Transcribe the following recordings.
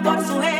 vida y libertad.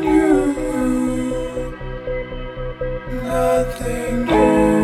New nothing new.